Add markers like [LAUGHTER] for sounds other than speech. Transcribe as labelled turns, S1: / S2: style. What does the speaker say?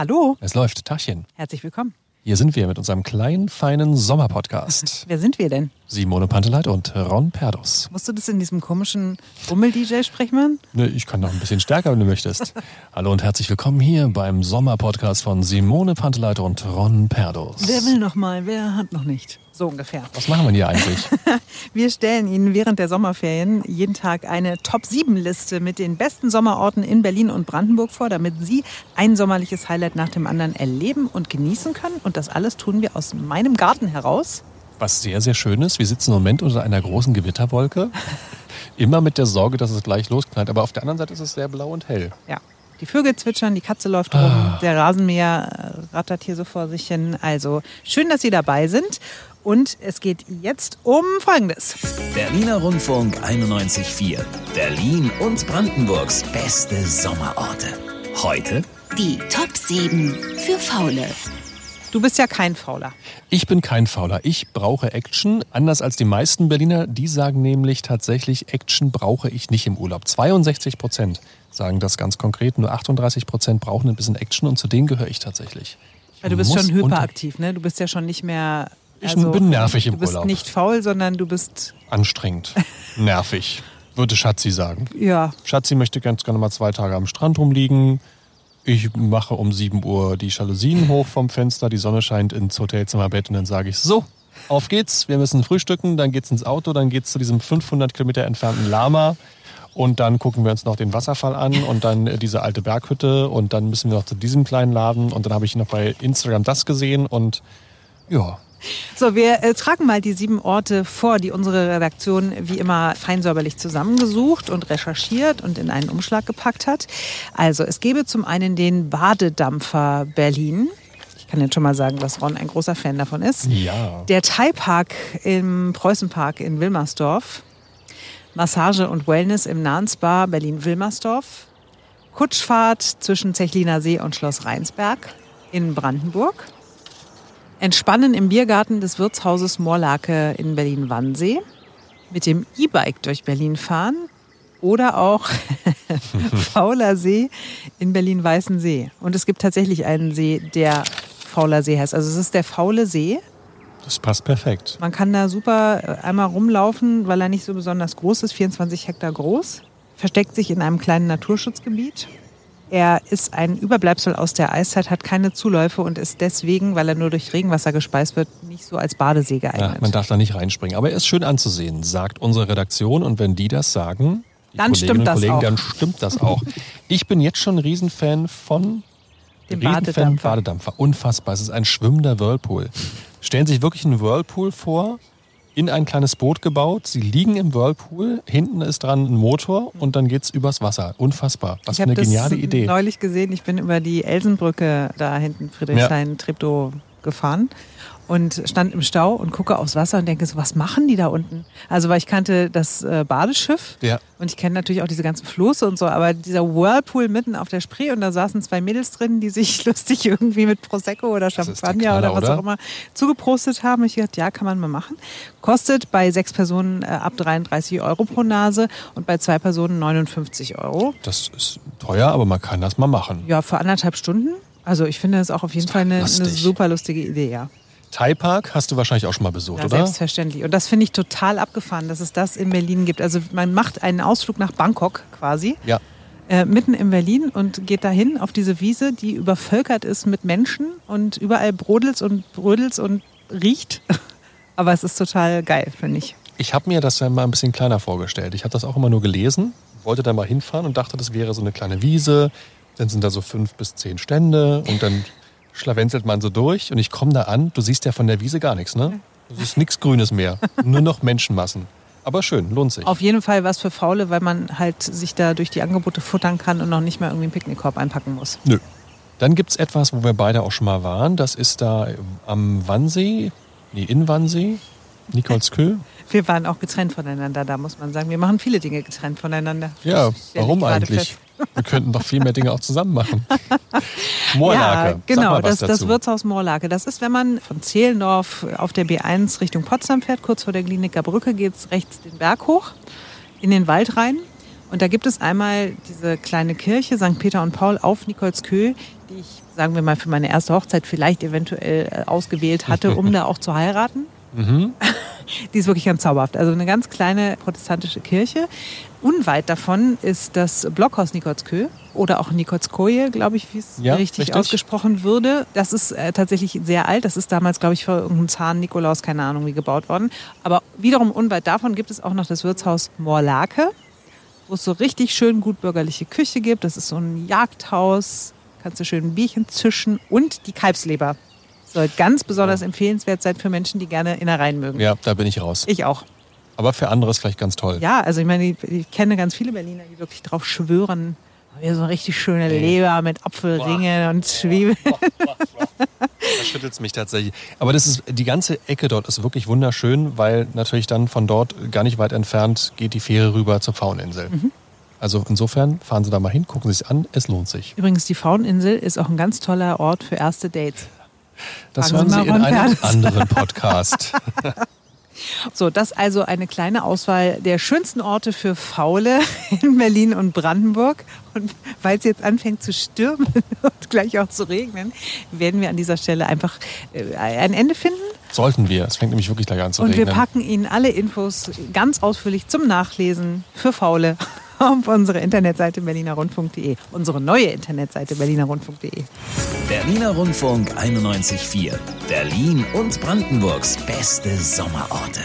S1: Hallo,
S2: Es läuft. Tachchen.
S1: herzlich willkommen.
S2: Hier sind wir mit unserem kleinen, feinen Sommerpodcast. [LAUGHS]
S1: Wer sind wir denn?
S2: Simone Panteleit und Ron Perdus.
S1: Musst du das in diesem komischen Rummel-DJ sprechen? Mann?
S2: Ne, ich kann noch ein bisschen stärker, wenn du möchtest. [LAUGHS] Hallo und herzlich willkommen hier beim Sommerpodcast von Simone Panteleit und Ron Perdus.
S1: Wer will noch mal, wer hat noch nicht? So ungefähr.
S2: Was machen wir hier eigentlich? [LAUGHS]
S1: Wir stellen Ihnen während der Sommerferien jeden Tag eine Top-7-Liste mit den besten Sommerorten in Berlin und Brandenburg vor, damit Sie ein sommerliches Highlight nach dem anderen erleben und genießen können. Und das alles tun wir aus meinem Garten heraus.
S2: Was sehr, sehr schön ist. Wir sitzen im Moment unter einer großen Gewitterwolke. [LAUGHS] Immer mit der Sorge, dass es gleich losknallt. Aber auf der anderen Seite ist es sehr blau und hell.
S1: Ja. Die Vögel zwitschern, die Katze läuft rum, der Rasenmäher äh, rattert hier so vor sich hin. Also schön, dass Sie dabei sind. Und es geht jetzt um Folgendes.
S3: Berliner Rundfunk 91.4. Berlin und Brandenburgs beste Sommerorte. Heute
S4: Die Top 7 für Faule.
S1: Du bist ja kein Fauler.
S2: Ich bin kein Fauler. Ich brauche Action. Anders als die meisten Berliner. Die sagen nämlich tatsächlich, Action brauche ich nicht im Urlaub. 62 Prozent sagen das ganz konkret. Nur 38 Prozent brauchen ein bisschen Action und zu denen gehöre ich tatsächlich. Ich
S1: Weil du bist schon hyperaktiv, ne? Du bist ja schon nicht mehr.
S2: Ich bin nervig im
S1: Du bist
S2: Urlaub.
S1: nicht faul, sondern du bist,
S2: Anstrengend. [LAUGHS] Nervig. Würde Schatzi sagen.
S1: ja,
S2: Schatzi möchte ganz gerne mal zwei Tage am Strand rumliegen. Ich mache um 7 Uhr die Jalousien hoch vom Fenster, die Sonne scheint ins Hotelzimmerbett und dann sage ich, so, auf geht's, wir müssen frühstücken, dann geht's ins Auto, dann geht's zu diesem 500 Kilometer entfernten Lama und dann gucken wir uns noch den Wasserfall an und dann äh, diese alte Berghütte und dann müssen wir noch zu diesem kleinen Laden und dann habe ich noch bei Instagram das gesehen und ja,
S1: So, wir äh, tragen mal die sieben Orte vor, die unsere Redaktion wie immer feinsäuberlich zusammengesucht und recherchiert und in einen Umschlag gepackt hat. Also, es gäbe zum einen den Badedampfer Berlin. Ich kann jetzt schon mal sagen, dass Ron ein großer Fan davon ist.
S2: ja.
S1: Der Thai-Park im Preußenpark in Wilmersdorf. Massage und Wellness im nahen Spa Berlin-Wilmersdorf. Kutschfahrt zwischen Zechliner See und Schloss Rheinsberg in Brandenburg. Entspannen im Biergarten des Wirtshauses Moorlake in Berlin-Wannsee. Mit dem E-Bike durch Berlin fahren. Oder auch [LAUGHS] Fauler See in Berlin-Weißensee. Und es gibt tatsächlich einen See, der Fauler See heißt. Also es ist der Faule See.
S2: Das passt perfekt.
S1: Man kann da super äh, einmal rumlaufen, weil er nicht so besonders groß ist, 24 Hektar groß. Versteckt sich in einem kleinen Naturschutzgebiet. Er ist ein Überbleibsel aus der Eiszeit, hat keine Zuläufe und ist deswegen, weil er nur durch Regenwasser gespeist wird, nicht so als Badesee
S2: Ja,
S1: geeignet.
S2: man darf da nicht reinspringen. Aber er ist schön anzusehen, sagt unsere Redaktion. Und wenn die das sagen, die
S1: Dann
S2: Kolleginnen
S1: stimmt das
S2: Kollegen,
S1: auch.
S2: dann stimmt das auch. Ich bin jetzt schon ein Riesenfan von
S1: Dem Badedampfer.
S2: Badedampfer. Unfassbar. Es ist ein schwimmender Whirlpool. Stellen Sie sich wirklich einen Whirlpool vor, in ein kleines Boot gebaut. Sie liegen im Whirlpool, hinten ist dran ein Motor und dann geht's übers Wasser. Unfassbar. Was
S1: ich
S2: für
S1: habe
S2: eine geniale Idee.
S1: neulich gesehen. Ich bin über die Elsenbrücke da hinten Friedrichshain-Treptow gefahren und stand im Stau und gucke aufs Wasser und denke so, was machen die da unten? Also weil ich kannte das äh, Badeschiff
S2: Ja.
S1: und ich kenne natürlich auch diese ganzen Floße und so, aber dieser Whirlpool mitten auf der Spree und da saßen zwei Mädels drin, die sich [LAUGHS] lustig irgendwie mit Prosecco oder Champagner
S2: Knaller,
S1: oder was
S2: oder?
S1: auch immer zugeprostet haben. Ich dachte, ja, kann man mal machen. Kostet bei sechs Personen äh, ab 33 Euro pro Nase und bei zwei Personen 59 Euro.
S2: Das ist teuer, aber man kann das mal machen.
S1: Ja, für anderthalb Stunden. Also ich finde das auch auf jeden Fall eine, eine super lustige Idee, ja.
S2: Thai Park hast du wahrscheinlich auch schon mal besucht,
S1: ja
S2: oder?
S1: selbstverständlich. Und das finde ich total abgefahren, dass es das in Berlin gibt. Also man macht einen Ausflug nach Bangkok quasi,
S2: Ja.
S1: äh, mitten in Berlin und geht dahin auf diese Wiese, die übervölkert ist mit Menschen und überall brodelt's und brödelt's und riecht. [LAUGHS] Aber es ist total geil, finde ich.
S2: Ich habe mir das ja mal ein bisschen kleiner vorgestellt. Ich habe das auch immer nur gelesen, wollte da mal hinfahren und dachte, das wäre so eine kleine Wiese. Dann sind da so fünf bis zehn Stände und dann schlawenzelt man so durch und ich komme da an. Du siehst ja von der Wiese gar nichts, ne? Es ist nichts Grünes mehr, nur noch Menschenmassen. Aber schön, lohnt sich.
S1: Auf jeden Fall was für Faule, weil man halt sich da durch die Angebote futtern kann und noch nicht mal irgendwie einen Picknickkorb einpacken muss.
S2: Nö. Dann gibt's etwas, wo wir beide auch schon mal waren. Das ist da am Wannsee, nee, in Wannsee, Nikolskö. [LAUGHS]
S1: Wir waren auch getrennt voneinander, da muss man sagen. Wir machen viele Dinge getrennt voneinander.
S2: Ja, warum eigentlich? Wir könnten doch viel mehr Dinge auch zusammen machen. [LAUGHS] Moorlake.
S1: Ja, genau, das, das. Wirtshaus Moorlake. Das ist, wenn man von Zehlendorf auf der B1 Richtung Potsdam fährt, kurz vor der Kliniker Brücke, geht's rechts den Berg hoch, in den Wald rein. Und da gibt es einmal diese kleine Kirche St. Peter und Paul auf Nikolskö, die ich, sagen wir mal, für meine erste Hochzeit vielleicht eventuell äh, ausgewählt hatte, um [LAUGHS] da auch zu heiraten. [LAUGHS] Die ist wirklich ganz zauberhaft. Also eine ganz kleine protestantische Kirche. Unweit davon ist das Blockhaus Nikolskö oder auch Nikolskoje, glaube ich, wie es
S2: Ja,
S1: richtig,
S2: richtig.
S1: ausgesprochen würde. Das ist äh, tatsächlich sehr alt. Das ist damals, glaube ich, für irgendeinen Zahn Nikolaus, keine Ahnung, wie gebaut worden. Aber wiederum unweit davon gibt es auch noch das Wirtshaus Morlake, wo es so richtig schön gut bürgerliche Küche gibt. Das ist so ein Jagdhaus. Kannst du schön ein Bierchen zischen und die Kalbsleber. Soll ganz besonders empfehlenswert sein für Menschen, die gerne Innereien mögen.
S2: Ja, da bin ich raus.
S1: Ich auch.
S2: Aber für andere ist vielleicht ganz toll.
S1: Ja, also ich meine, ich, ich kenne ganz viele Berliner, die wirklich drauf schwören. Wir so eine richtig schöne Leber mit Apfelringen und Zwiebeln.
S2: Da schüttelt es mich tatsächlich. Aber das ist, die ganze Ecke dort ist wirklich wunderschön, weil natürlich dann von dort gar nicht weit entfernt geht die Fähre rüber zur Fauninsel.
S1: Mhm.
S2: Also insofern fahren Sie da mal hin, gucken Sie es an, es lohnt sich.
S1: Übrigens, die Fauninsel ist auch ein ganz toller Ort für erste Dates.
S2: Das
S1: Fragen
S2: hören
S1: Sie
S2: Sie in einem anderen Podcast. [LAUGHS]
S1: So, das also eine kleine Auswahl der schönsten Orte für Faule [LAUGHS] in Berlin und Brandenburg. Und weil es jetzt anfängt zu stürmen [LAUGHS] und gleich auch zu regnen, werden wir an dieser Stelle einfach äh, ein Ende finden.
S2: Sollten wir. Es fängt nämlich wirklich gleich an zu
S1: Und wir
S2: regnen.
S1: packen Ihnen alle Infos ganz ausführlich zum Nachlesen für Faule auf unsere Internetseite berlinerrundfunk.de. Unsere neue Internetseite berlinerrundfunk.de.
S3: Berliner Rundfunk 91.4. Berlin und Brandenburgs beste Sommerorte.